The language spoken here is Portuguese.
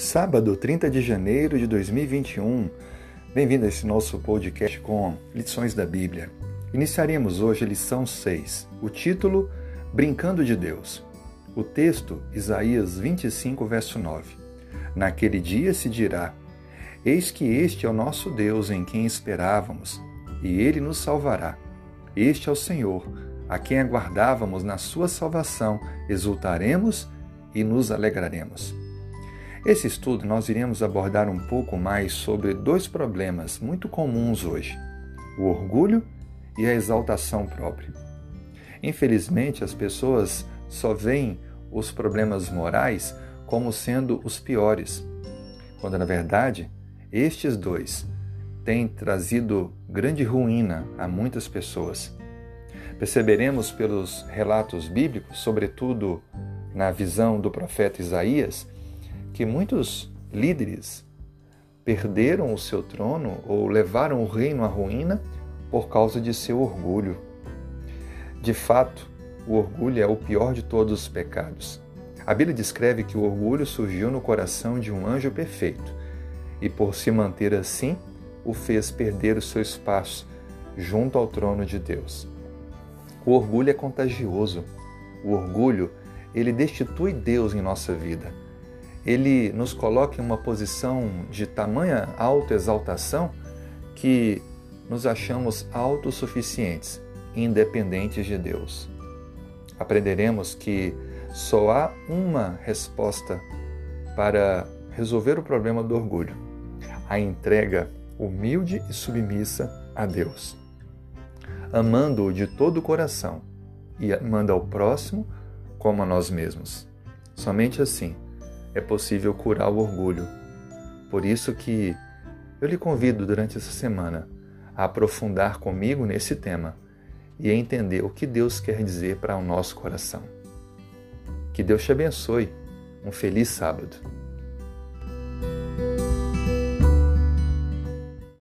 Sábado, 30 de janeiro de 2021. Bem-vindo a esse nosso podcast com lições da Bíblia. Iniciaremos hoje a lição 6. O título: Brincando de Deus. O texto, Isaías 25, verso 9. Naquele dia se dirá: Eis que este é o nosso Deus em quem esperávamos, e ele nos salvará. Este é o Senhor, a quem aguardávamos na sua salvação, exultaremos e nos alegraremos. Esse estudo nós iremos abordar um pouco mais sobre dois problemas muito comuns hoje: o orgulho e a exaltação própria. Infelizmente, as pessoas só veem os problemas morais como sendo os piores, quando na verdade estes dois têm trazido grande ruína a muitas pessoas. Perceberemos pelos relatos bíblicos, sobretudo na visão do profeta Isaías, que muitos líderes perderam o seu trono ou levaram o reino à ruína por causa de seu orgulho. De fato, o orgulho é o pior de todos os pecados. A Bíblia descreve que o orgulho surgiu no coração de um anjo perfeito e, por se manter assim, o fez perder o seu espaço junto ao trono de Deus. O orgulho é contagioso. O orgulho, ele destitui Deus em nossa vida ele nos coloca em uma posição de tamanha autoexaltação que nos achamos autossuficientes, independentes de Deus. Aprenderemos que só há uma resposta para resolver o problema do orgulho: a entrega humilde e submissa a Deus, amando-o de todo o coração e amando ao próximo como a nós mesmos. Somente assim é possível curar o orgulho. Por isso que eu lhe convido durante essa semana a aprofundar comigo nesse tema e a entender o que Deus quer dizer para o nosso coração. Que Deus te abençoe. Um feliz sábado.